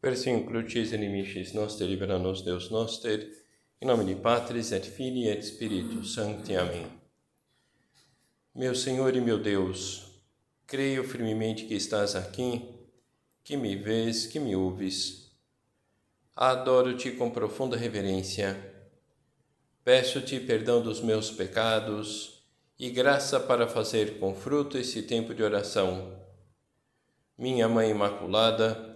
Persim crucis inimicis noster libera nos Deus noster, em nome de Patris et Filii et Spiritus Sancti. Amém. Meu Senhor e meu Deus, creio firmemente que estás aqui, que me vês, que me ouves. Adoro-te com profunda reverência. Peço-te perdão dos meus pecados e graça para fazer com fruto esse tempo de oração. Minha Mãe Imaculada,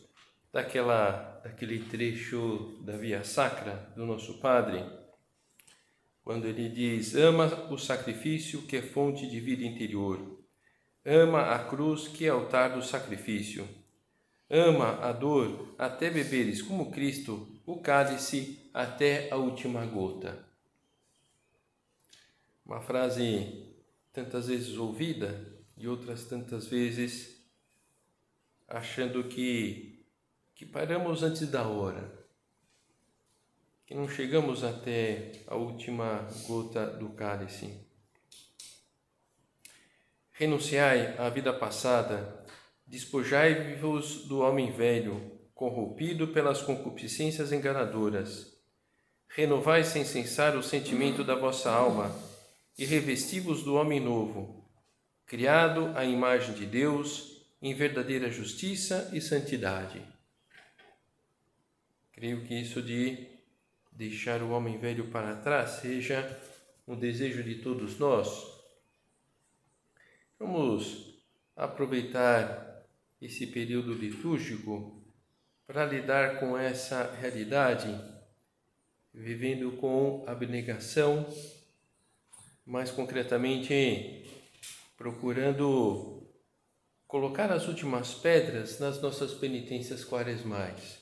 daquela, daquele trecho da Via Sacra do nosso Padre, quando ele diz: Ama o sacrifício que é fonte de vida interior, ama a cruz que é altar do sacrifício, ama a dor até beberes como Cristo o cálice até a última gota. Uma frase tantas vezes ouvida e outras tantas vezes achando que que paramos antes da hora, que não chegamos até a última gota do cálice. Renunciai à vida passada, despojai-vos do homem velho, corrompido pelas concupiscências enganadoras. Renovai sem cessar o sentimento da vossa alma e revesti-vos do homem novo, criado à imagem de Deus em verdadeira justiça e santidade. Creio que isso de deixar o homem velho para trás seja um desejo de todos nós. Vamos aproveitar esse período litúrgico para lidar com essa realidade, vivendo com abnegação, mais concretamente procurando colocar as últimas pedras nas nossas penitências quaresmais.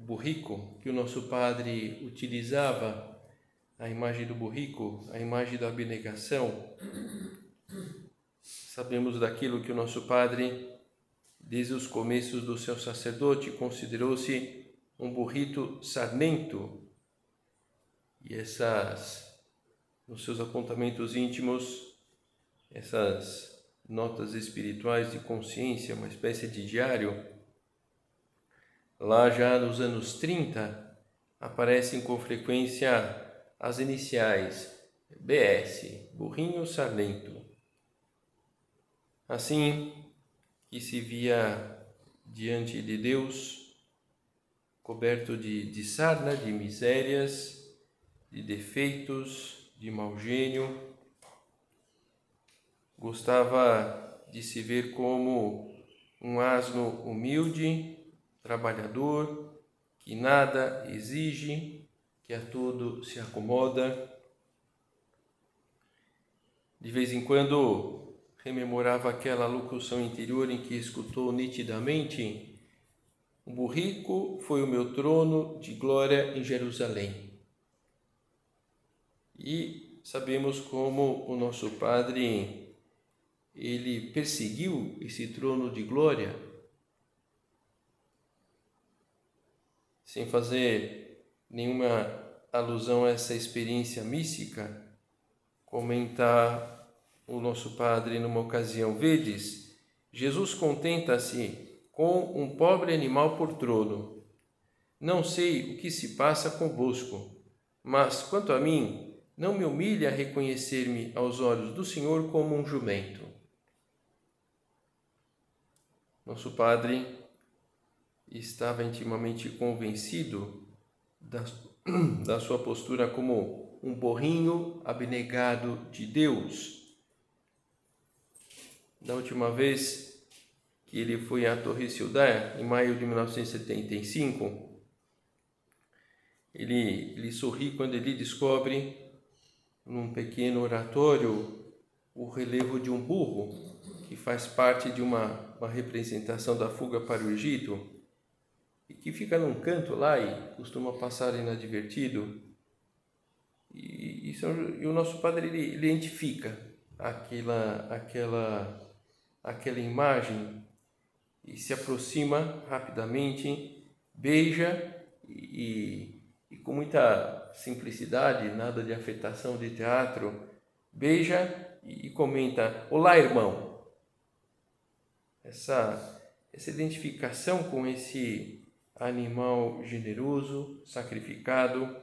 Burrico que o nosso padre utilizava, a imagem do burrico, a imagem da abnegação. Sabemos daquilo que o nosso padre, desde os começos do seu sacerdote, considerou-se um burrito sarmento. E essas, nos seus apontamentos íntimos, essas notas espirituais de consciência, uma espécie de diário, Lá já nos anos 30 aparecem com frequência as iniciais BS, Burrinho Sarlento. Assim que se via diante de Deus, coberto de, de sarna, de misérias, de defeitos, de mau gênio, gostava de se ver como um asno humilde trabalhador, que nada exige, que a tudo se acomoda. De vez em quando rememorava aquela locução interior em que escutou nitidamente: O burrico foi o meu trono de glória em Jerusalém. E sabemos como o nosso Padre ele perseguiu esse trono de glória sem fazer nenhuma alusão a essa experiência mística, comenta o nosso padre numa ocasião: Vedes, Jesus contenta-se com um pobre animal por trono. Não sei o que se passa convosco, mas quanto a mim, não me humilha reconhecer-me aos olhos do Senhor como um jumento. Nosso Padre estava intimamente convencido da, da sua postura como um borrinho abnegado de Deus. Da última vez que ele foi à Torre Ciudad, em maio de 1975, ele, ele sorri quando ele descobre, num pequeno oratório, o relevo de um burro, que faz parte de uma, uma representação da fuga para o Egito e que fica num canto lá e costuma passar inadvertido. E, e, e o nosso padre ele identifica aquela, aquela, aquela imagem e se aproxima rapidamente, beija e, e com muita simplicidade, nada de afetação de teatro, beija e comenta: Olá, irmão. Essa, essa identificação com esse animal generoso, sacrificado.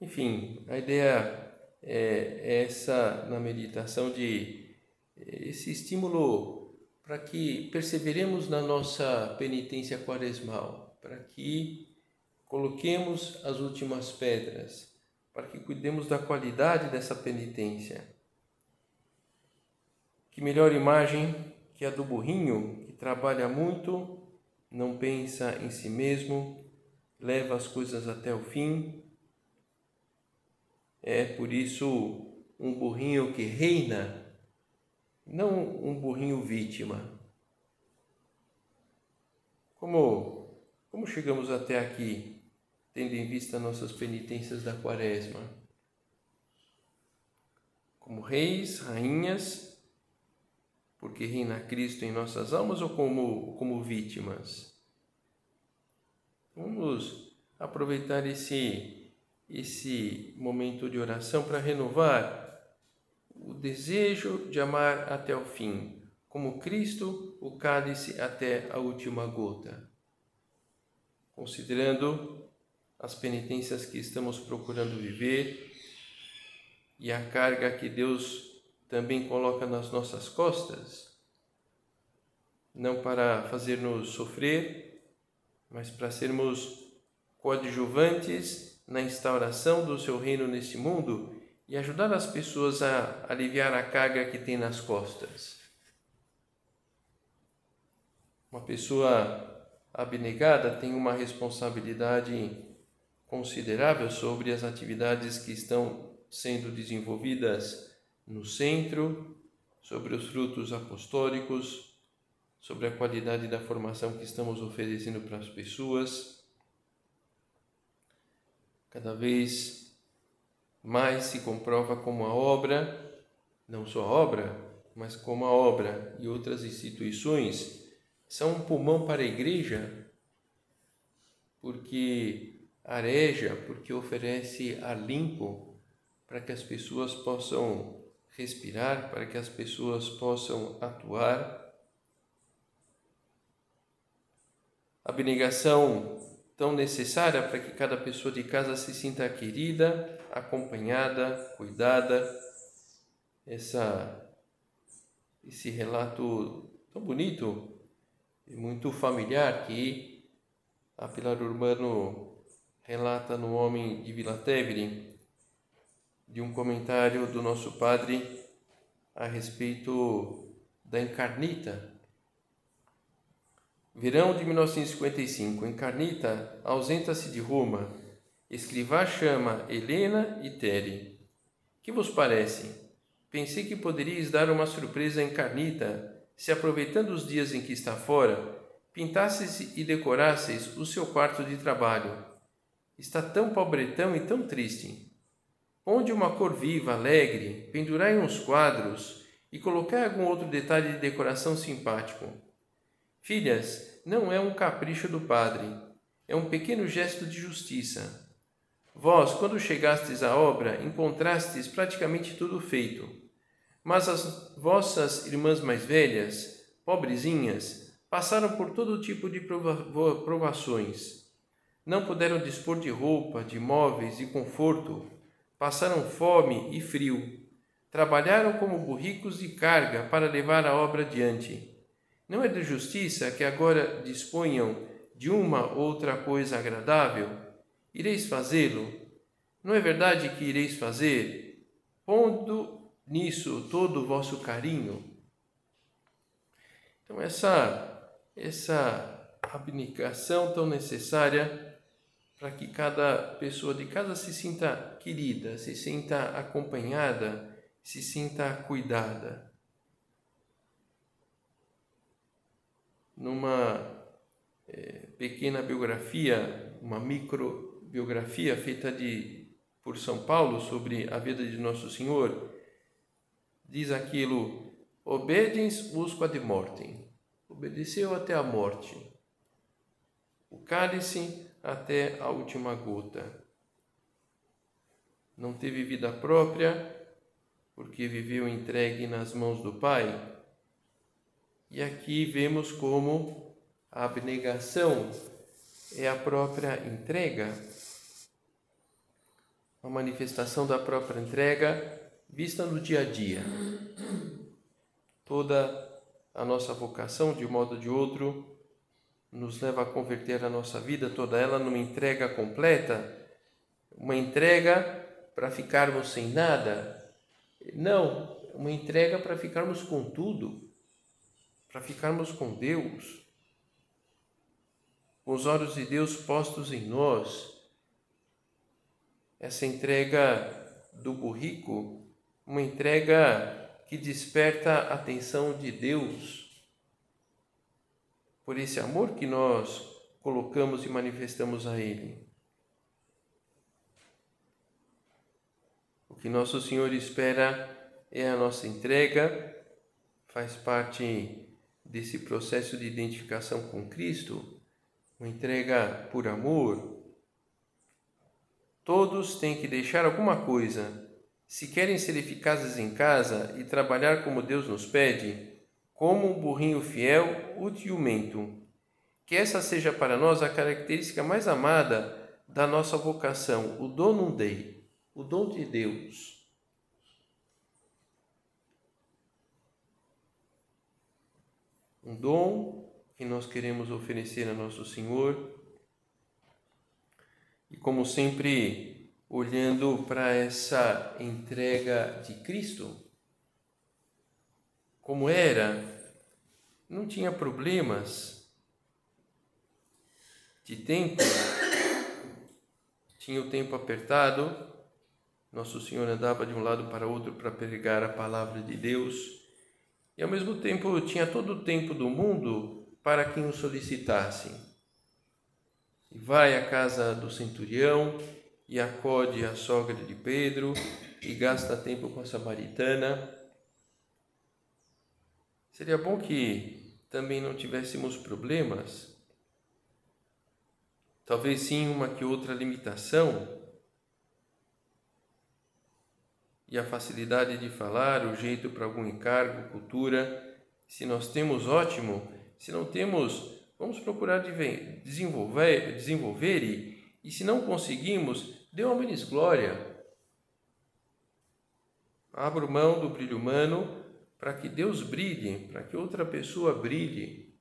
Enfim, a ideia é essa na meditação de esse estímulo para que perseveremos na nossa penitência quaresmal, para que coloquemos as últimas pedras, para que cuidemos da qualidade dessa penitência. Que melhor imagem que a do burrinho, que trabalha muito, não pensa em si mesmo, leva as coisas até o fim. É por isso um burrinho que reina, não um burrinho vítima. Como, como chegamos até aqui? tendo em vista nossas penitências da Quaresma. Como reis, rainhas, porque reina Cristo em nossas almas ou como, como vítimas? Vamos aproveitar esse, esse momento de oração para renovar o desejo de amar até o fim, como Cristo, o cálice até a última gota. Considerando as penitências que estamos procurando viver e a carga que Deus também coloca nas nossas costas, não para fazer-nos sofrer, mas para sermos coadjuvantes na instauração do seu reino nesse mundo e ajudar as pessoas a aliviar a carga que tem nas costas. Uma pessoa abnegada tem uma responsabilidade considerável sobre as atividades que estão sendo desenvolvidas no centro, sobre os frutos apostólicos, sobre a qualidade da formação que estamos oferecendo para as pessoas. Cada vez mais se comprova como a obra, não só a obra, mas como a obra e outras instituições são um pulmão para a igreja, porque areja porque oferece ar limpo para que as pessoas possam respirar, para que as pessoas possam atuar. Abnegação tão necessária para que cada pessoa de casa se sinta querida, acompanhada, cuidada. Essa esse relato tão bonito e muito familiar que a Pilar Urbano relata no Homem de Vila Tevere, de um comentário do nosso padre a respeito da Encarnita. Verão de 1955. Encarnita ausenta-se de Roma. Escrivá chama Helena e Tere. Que vos parece? Pensei que poderíeis dar uma surpresa a Encarnita, se aproveitando os dias em que está fora, pintasseis e decorasseis o seu quarto de trabalho Está tão pobretão e tão triste. Onde uma cor viva, alegre, pendurai uns quadros e colocai algum outro detalhe de decoração simpático. Filhas, não é um capricho do padre, é um pequeno gesto de justiça. Vós, quando chegastes à obra, encontrastes praticamente tudo feito. Mas as vossas irmãs mais velhas, pobrezinhas, passaram por todo tipo de prova provações não puderam dispor de roupa, de móveis e conforto, passaram fome e frio, trabalharam como burricos de carga para levar a obra adiante. Não é de justiça que agora disponham de uma outra coisa agradável? Ireis fazê-lo? Não é verdade que ireis fazer, pondo nisso todo o vosso carinho? Então, essa, essa abnegação tão necessária para que cada pessoa de casa se sinta querida, se sinta acompanhada, se sinta cuidada. Numa pequena biografia, uma microbiografia feita de, por São Paulo sobre a vida de Nosso Senhor, diz aquilo: obedens usque ad mortem, obedeceu até a morte, o cálice até a última gota. Não teve vida própria, porque viveu entregue nas mãos do Pai. E aqui vemos como a abnegação é a própria entrega, a manifestação da própria entrega vista no dia a dia. Toda a nossa vocação, de um modo ou de outro, nos leva a converter a nossa vida, toda ela numa entrega completa, uma entrega para ficarmos sem nada. Não, uma entrega para ficarmos com tudo, para ficarmos com Deus, com os olhos de Deus postos em nós. Essa entrega do burrico, uma entrega que desperta a atenção de Deus por esse amor que nós colocamos e manifestamos a Ele. O que nosso Senhor espera é a nossa entrega, faz parte desse processo de identificação com Cristo, uma entrega por amor. Todos têm que deixar alguma coisa. Se querem ser eficazes em casa e trabalhar como Deus nos pede, como um burrinho fiel, útil mento. Que essa seja para nós a característica mais amada da nossa vocação, o donum Dei, o dom de Deus. Um dom que nós queremos oferecer a nosso Senhor. E como sempre, olhando para essa entrega de Cristo, como era, não tinha problemas de tempo, tinha o tempo apertado, Nosso Senhor andava de um lado para outro para pregar a palavra de Deus. E ao mesmo tempo tinha todo o tempo do mundo para quem o solicitasse. E vai à casa do centurião e acode a sogra de Pedro e gasta tempo com a samaritana Seria bom que também não tivéssemos problemas, talvez sim uma que outra limitação, e a facilidade de falar, o jeito para algum encargo, cultura. Se nós temos, ótimo. Se não temos, vamos procurar desenvolver, desenvolver e, e se não conseguimos, dê uma menos glória. Abra mão do brilho humano para que Deus brilhe, para que outra pessoa brilhe.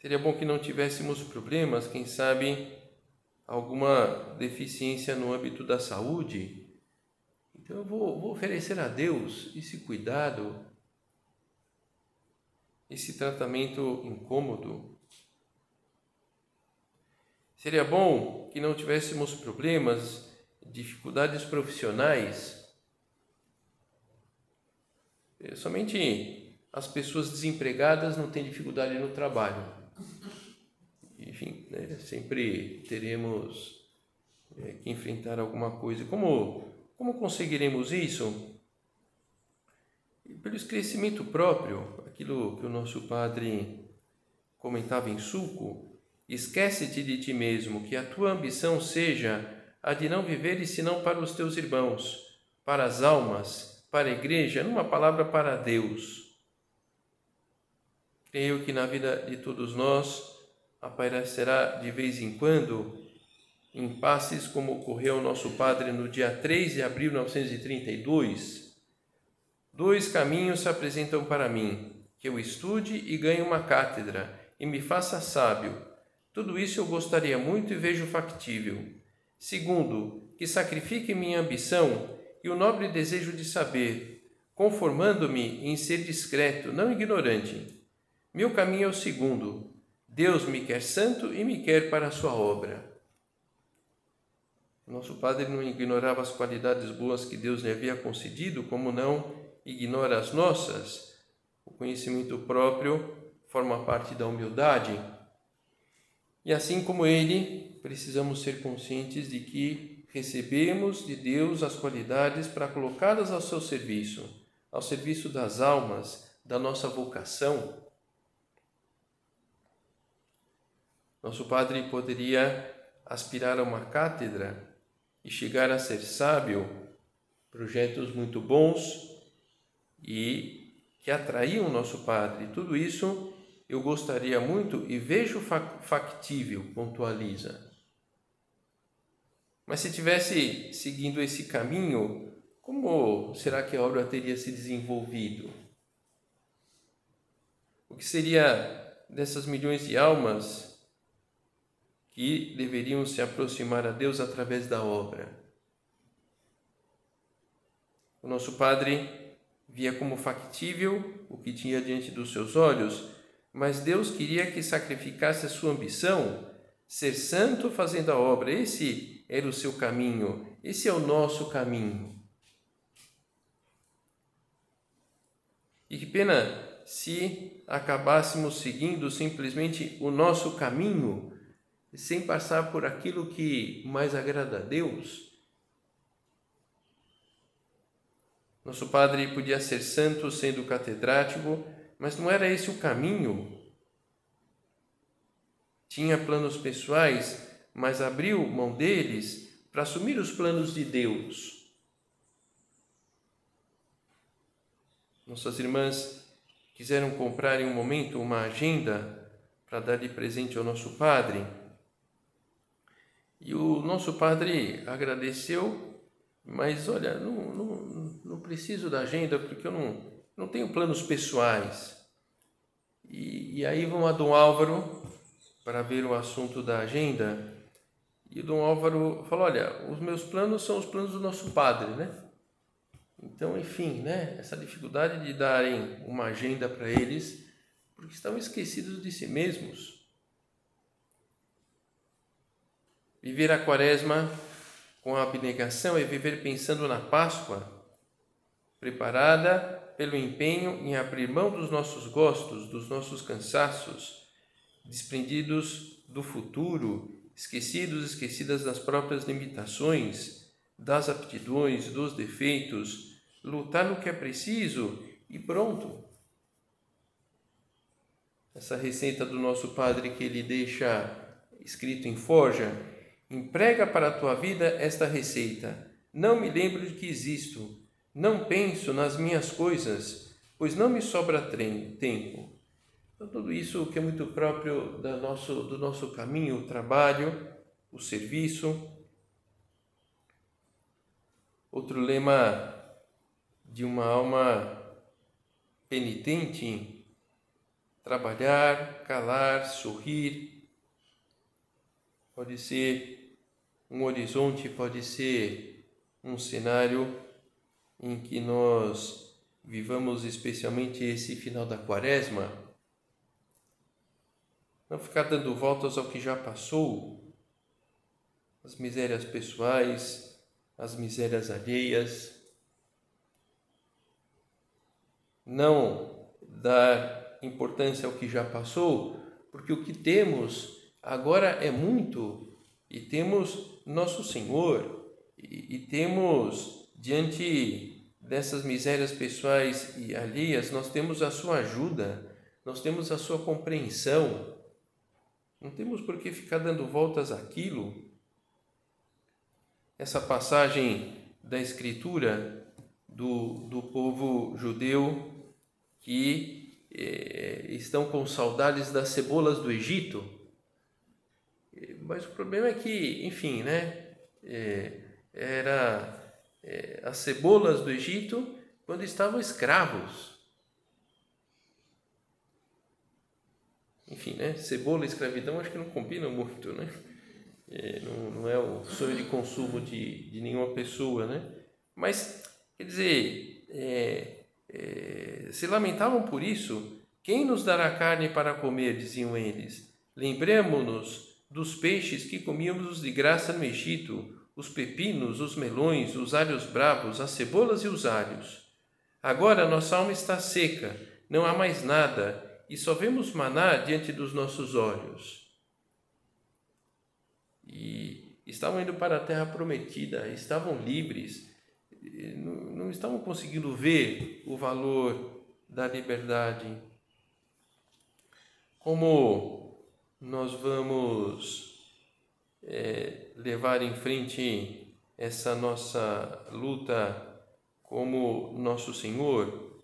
Seria bom que não tivéssemos problemas, quem sabe alguma deficiência no âmbito da saúde. Então eu vou, vou oferecer a Deus esse cuidado, esse tratamento incômodo. Seria bom que não tivéssemos problemas, dificuldades profissionais somente as pessoas desempregadas não têm dificuldade no trabalho. Enfim, né, sempre teremos é, que enfrentar alguma coisa. Como, como conseguiremos isso? Pelo esclarecimento próprio, aquilo que o nosso padre comentava em suco, esquece-te de ti mesmo, que a tua ambição seja a de não viveres senão para os teus irmãos, para as almas para a igreja, numa palavra para Deus. Creio que na vida de todos nós aparecerá de vez em quando impasses como ocorreu ao nosso padre no dia 3 de abril de 1932. Dois caminhos se apresentam para mim: que eu estude e ganhe uma cátedra e me faça sábio. Tudo isso eu gostaria muito e vejo factível. Segundo, que sacrifique minha ambição e o nobre desejo de saber, conformando-me em ser discreto, não ignorante. Meu caminho é o segundo. Deus me quer santo e me quer para a sua obra. Nosso padre não ignorava as qualidades boas que Deus lhe havia concedido, como não ignora as nossas. O conhecimento próprio forma parte da humildade. E assim como ele, precisamos ser conscientes de que recebemos de Deus as qualidades para colocá-las ao seu serviço, ao serviço das almas, da nossa vocação. Nosso Padre poderia aspirar a uma cátedra e chegar a ser sábio, projetos muito bons e que atraíam nosso Padre. Tudo isso eu gostaria muito e vejo factível, pontualiza. Mas se tivesse seguindo esse caminho, como será que a obra teria se desenvolvido? O que seria dessas milhões de almas que deveriam se aproximar a Deus através da obra. O nosso Padre via como factível o que tinha diante dos seus olhos, mas Deus queria que sacrificasse a sua ambição, ser santo fazendo a obra. Esse era o seu caminho, esse é o nosso caminho. E que pena se acabássemos seguindo simplesmente o nosso caminho sem passar por aquilo que mais agrada a Deus. Nosso padre podia ser santo sendo catedrático, mas não era esse o caminho. Tinha planos pessoais, mas abriu mão deles para assumir os planos de Deus. Nossas irmãs quiseram comprar em um momento uma agenda para dar de presente ao nosso padre e o nosso padre agradeceu, mas olha, não, não, não preciso da agenda porque eu não, não tenho planos pessoais. E, e aí vão a Dom Álvaro para ver o assunto da agenda. E o Dom Álvaro falou: Olha, os meus planos são os planos do nosso padre, né? Então, enfim, né? Essa dificuldade de darem uma agenda para eles, porque estão esquecidos de si mesmos. Viver a quaresma com a abnegação é viver pensando na Páscoa, preparada pelo empenho em abrir mão dos nossos gostos, dos nossos cansaços, desprendidos do futuro, esquecidos, esquecidas das próprias limitações, das aptidões, dos defeitos, lutar no que é preciso e pronto. Essa receita do nosso Padre que ele deixa escrito em forja Emprega para a tua vida esta receita. Não me lembro de que existo. Não penso nas minhas coisas, pois não me sobra tempo. Então, tudo isso que é muito próprio do nosso, do nosso caminho, o trabalho, o serviço. Outro lema de uma alma penitente: trabalhar, calar, sorrir, pode ser um horizonte, pode ser um cenário em que nós vivamos especialmente esse final da quaresma. Não ficar dando voltas ao que já passou, as misérias pessoais, as misérias alheias. Não dar importância ao que já passou, porque o que temos agora é muito e temos nosso Senhor e, e temos diante dessas misérias pessoais e alheias, nós temos a sua ajuda, nós temos a sua compreensão. Não temos por que ficar dando voltas àquilo. Essa passagem da Escritura do, do povo judeu que eh, estão com saudades das cebolas do Egito mas o problema é que, enfim, né? É, era é, as cebolas do Egito quando estavam escravos. Enfim, né? Cebola e escravidão acho que não combinam muito, né? É, não, não, é o sonho de consumo de, de nenhuma pessoa, né? Mas, quer dizer, é, é, se lamentavam por isso. Quem nos dará carne para comer, diziam eles. Lembremos-nos dos peixes que comíamos de graça no Egito, os pepinos, os melões, os alhos bravos, as cebolas e os alhos. Agora nossa alma está seca, não há mais nada, e só vemos maná diante dos nossos olhos. E estavam indo para a terra prometida, estavam livres, não, estavam conseguindo ver o valor da liberdade. Como nós vamos é, levar em frente essa nossa luta como nosso Senhor,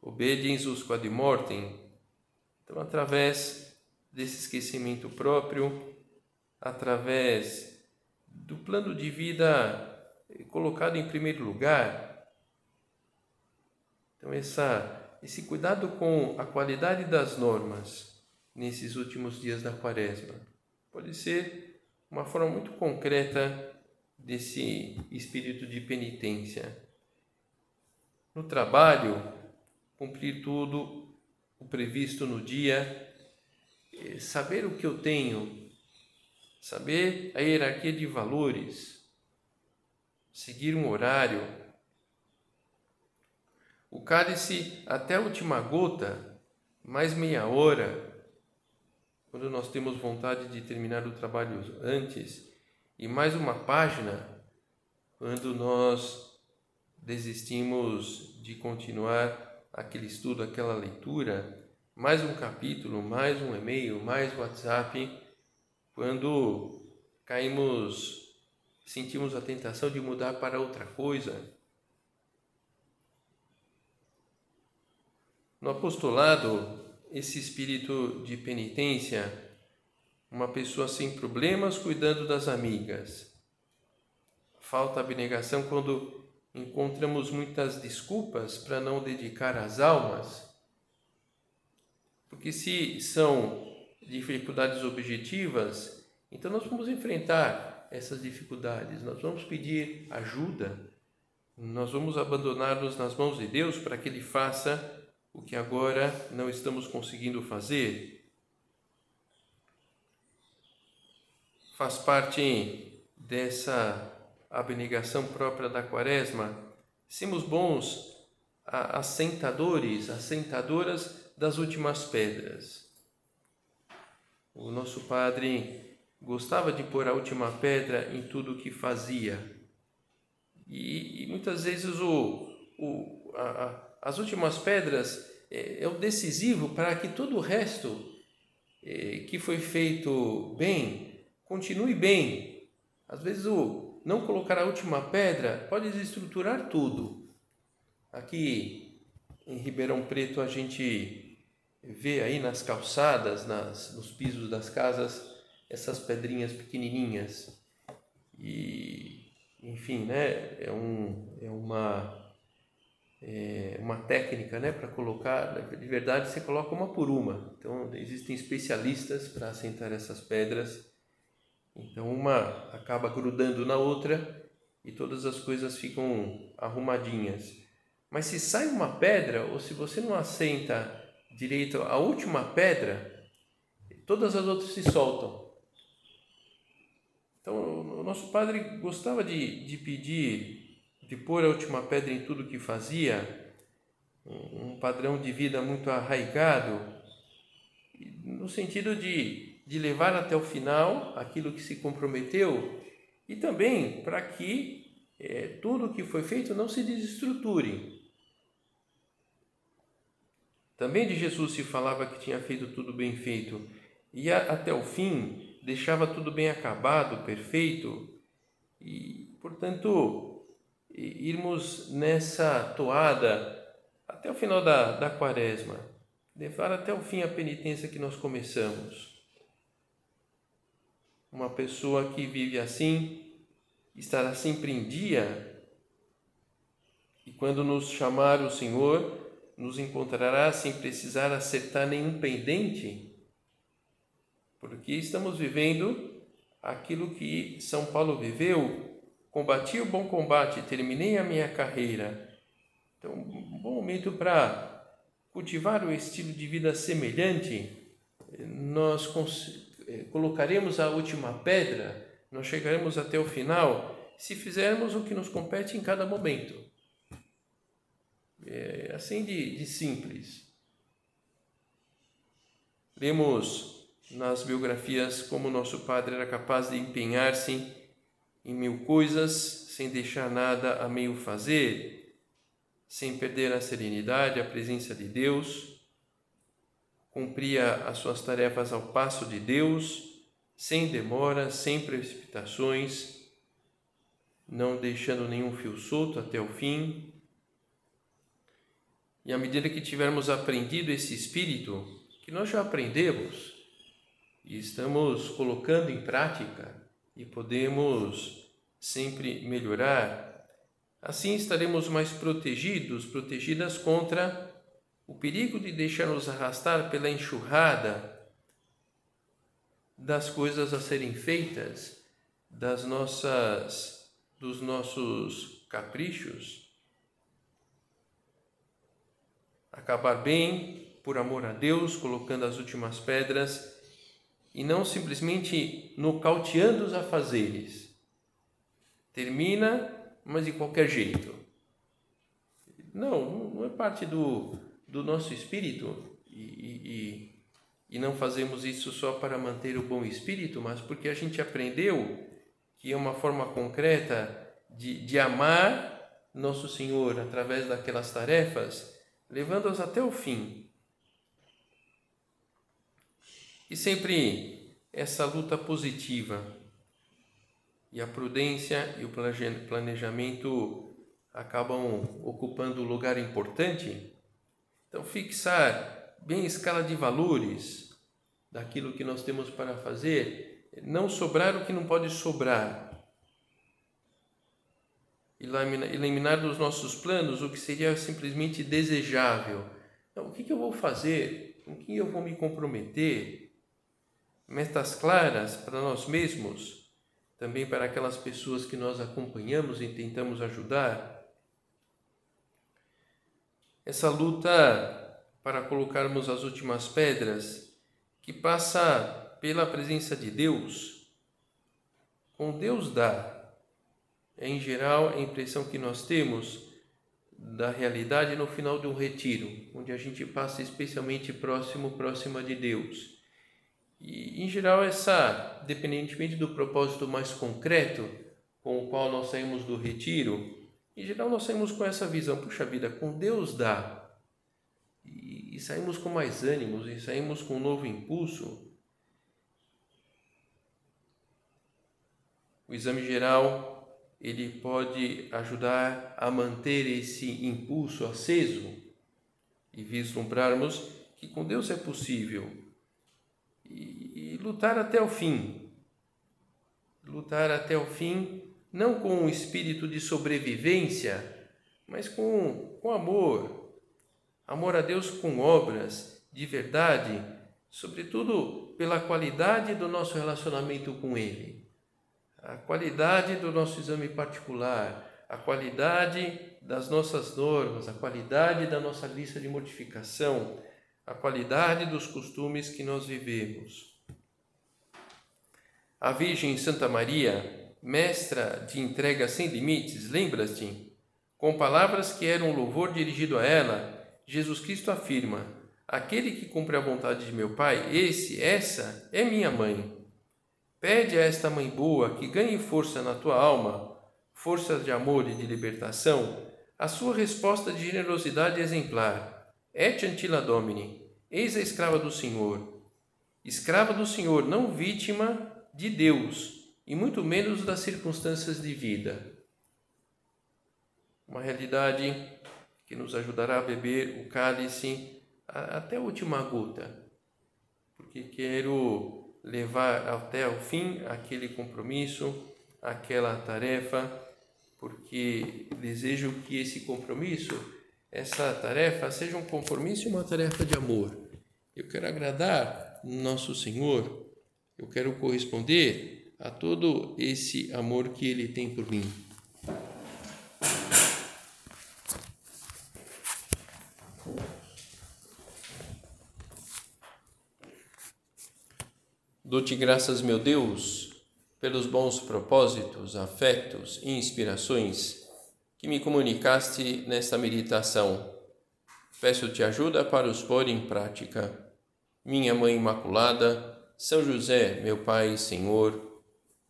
obediens quad mortem. Então, através desse esquecimento próprio, através do plano de vida colocado em primeiro lugar. Então, essa, esse cuidado com a qualidade das normas nesses últimos dias da quaresma pode ser uma forma muito concreta desse espírito de penitência. No trabalho, cumprir tudo o previsto no dia, eh, saber o que eu tenho, saber a hierarquia de valores, seguir um horário. O cálice até a última gota, mais meia hora, quando nós temos vontade de terminar o trabalho antes, e mais uma página, quando nós desistimos de continuar aquele estudo, aquela leitura, mais um capítulo, mais um e-mail, mais WhatsApp, quando caímos sentimos a tentação de mudar para outra coisa. No apostolado, esse espírito de penitência, uma pessoa sem problemas cuidando das amigas. Falta abnegação quando encontramos muitas desculpas para não dedicar as almas. Porque se são dificuldades objetivas, então nós vamos enfrentar essas dificuldades, nós vamos pedir ajuda, nós vamos abandonar-nos nas mãos de Deus para que Ele faça o que agora não estamos conseguindo fazer. Faz parte dessa abnegação própria da Quaresma, sermos bons assentadores, assentadoras das últimas pedras. O nosso Padre gostava de pôr a última pedra em tudo o que fazia. E, e muitas vezes o, o, a, a, as últimas pedras é, é, o decisivo para que todo o resto é, que foi feito bem continue bem. Às vezes o não colocar a última pedra pode desestruturar tudo. Aqui em Ribeirão Preto a gente vê aí nas calçadas, nas, nos pisos das casas, essas pedrinhas pequenininhas. E, enfim, né, é, um, é uma é uma técnica né, para colocar, de verdade você coloca uma por uma. Então existem especialistas para assentar essas pedras. Então uma acaba grudando na outra e todas as coisas ficam arrumadinhas. Mas se sai uma pedra ou se você não assenta direito a última pedra, todas as outras se soltam. Então, o nosso padre gostava de, de pedir, de pôr a última pedra em tudo que fazia, um padrão de vida muito arraigado, no sentido de, de levar até o final aquilo que se comprometeu e também para que é, tudo que foi feito não se desestruture. Também de Jesus se falava que tinha feito tudo bem feito e até o fim deixava tudo bem acabado, perfeito, e, portanto, irmos nessa toada até o final da, da quaresma, levar até o fim a penitência que nós começamos. Uma pessoa que vive assim estará sempre em dia, e quando nos chamar o Senhor, nos encontrará sem precisar acertar nenhum pendente? Porque estamos vivendo aquilo que São Paulo viveu, combati o bom combate, terminei a minha carreira. Então, um bom momento para cultivar o estilo de vida semelhante, nós colocaremos a última pedra, nós chegaremos até o final, se fizermos o que nos compete em cada momento. É assim de, de simples. Lemos nas biografias como nosso padre era capaz de empenhar-se em mil coisas sem deixar nada a meio fazer, sem perder a serenidade, a presença de Deus, cumpria as suas tarefas ao passo de Deus, sem demora, sem precipitações, não deixando nenhum fio solto até o fim. E à medida que tivermos aprendido esse espírito, que nós já aprendemos e estamos colocando em prática e podemos sempre melhorar, assim estaremos mais protegidos, protegidas contra o perigo de deixar-nos arrastar pela enxurrada das coisas a serem feitas, das nossas dos nossos caprichos. Acabar bem por amor a Deus, colocando as últimas pedras e não simplesmente nocauteando os afazeres. Termina, mas de qualquer jeito. Não, não é parte do, do nosso espírito. E, e, e não fazemos isso só para manter o bom espírito, mas porque a gente aprendeu que é uma forma concreta de, de amar nosso Senhor através daquelas tarefas, levando-as até o fim. E sempre essa luta positiva. E a prudência e o planejamento acabam ocupando um lugar importante então, fixar bem escala de valores daquilo que nós temos para fazer, não sobrar o que não pode sobrar. Eliminar dos nossos planos o que seria simplesmente desejável. Então, o que, eu vou fazer? Com quem eu vou me comprometer? Metas claras para nós mesmos, também para aquelas pessoas que nós acompanhamos e tentamos ajudar essa luta para colocarmos as últimas pedras, que passa pela presença de Deus, com Deus dá. Em geral, a impressão que nós temos da realidade no final de um retiro, onde a gente passa especialmente próximo, próxima de Deus. E, em geral, essa, dependentemente do propósito mais concreto com o qual nós saímos do retiro, em geral, nós saímos com essa visão: puxa vida, com Deus dá. E, e saímos com mais ânimos, e saímos com um novo impulso. O exame geral ele pode ajudar a manter esse impulso aceso e vislumbrarmos que com Deus é possível e, e lutar até o fim. Lutar até o fim não com um espírito de sobrevivência, mas com, com amor. Amor a Deus com obras de verdade, sobretudo pela qualidade do nosso relacionamento com Ele, a qualidade do nosso exame particular, a qualidade das nossas normas, a qualidade da nossa lista de mortificação, a qualidade dos costumes que nós vivemos. A Virgem Santa Maria mestra de entrega sem limites, lembras-te? Com palavras que eram um louvor dirigido a ela, Jesus Cristo afirma: Aquele que cumpre a vontade de meu Pai, esse, essa é minha mãe. Pede a esta mãe boa que ganhe força na tua alma, força de amor e de libertação, a sua resposta de generosidade exemplar. Et antila domini, eis a escrava do Senhor. Escrava do Senhor, não vítima de Deus, e muito menos das circunstâncias de vida. Uma realidade que nos ajudará a beber o cálice até a última gota, porque quero levar até o fim aquele compromisso, aquela tarefa, porque desejo que esse compromisso, essa tarefa, seja um compromisso e uma tarefa de amor. Eu quero agradar nosso Senhor, eu quero corresponder a todo esse amor que Ele tem por mim. Dou-te graças, meu Deus, pelos bons propósitos, afetos e inspirações que me comunicaste nesta meditação. Peço-te ajuda para os pôr em prática. minha Mãe Imaculada, São José, meu Pai e Senhor,